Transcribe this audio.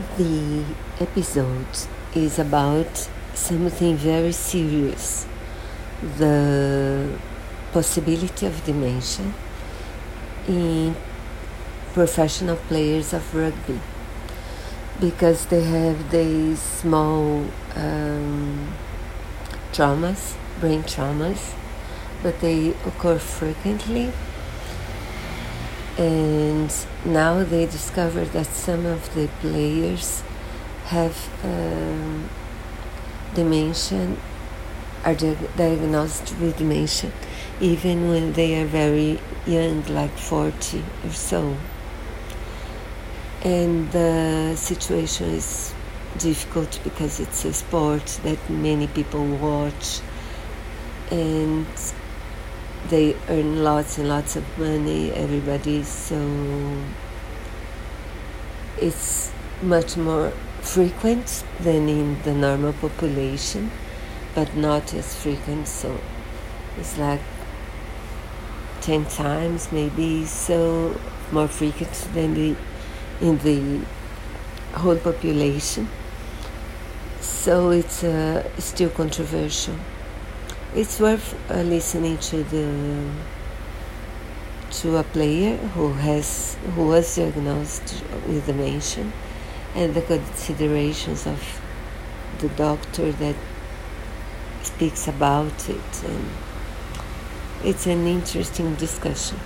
The episode is about something very serious. The possibility of dementia in professional players of rugby. Because they have these small um, traumas, brain traumas, but they occur frequently and now they discover that some of the players have um, dementia are diagnosed with dementia even when they are very young like 40 or so. And the situation is difficult because it's a sport that many people watch. And they earn lots and lots of money, everybody, so it's much more frequent than in the normal population, but not as frequent, so it's like 10 times maybe so more frequent than the in the whole population. So it's uh, still controversial it's worth uh, listening to the to a player who has who was diagnosed with dementia and the considerations of the doctor that speaks about it. And it's an interesting discussion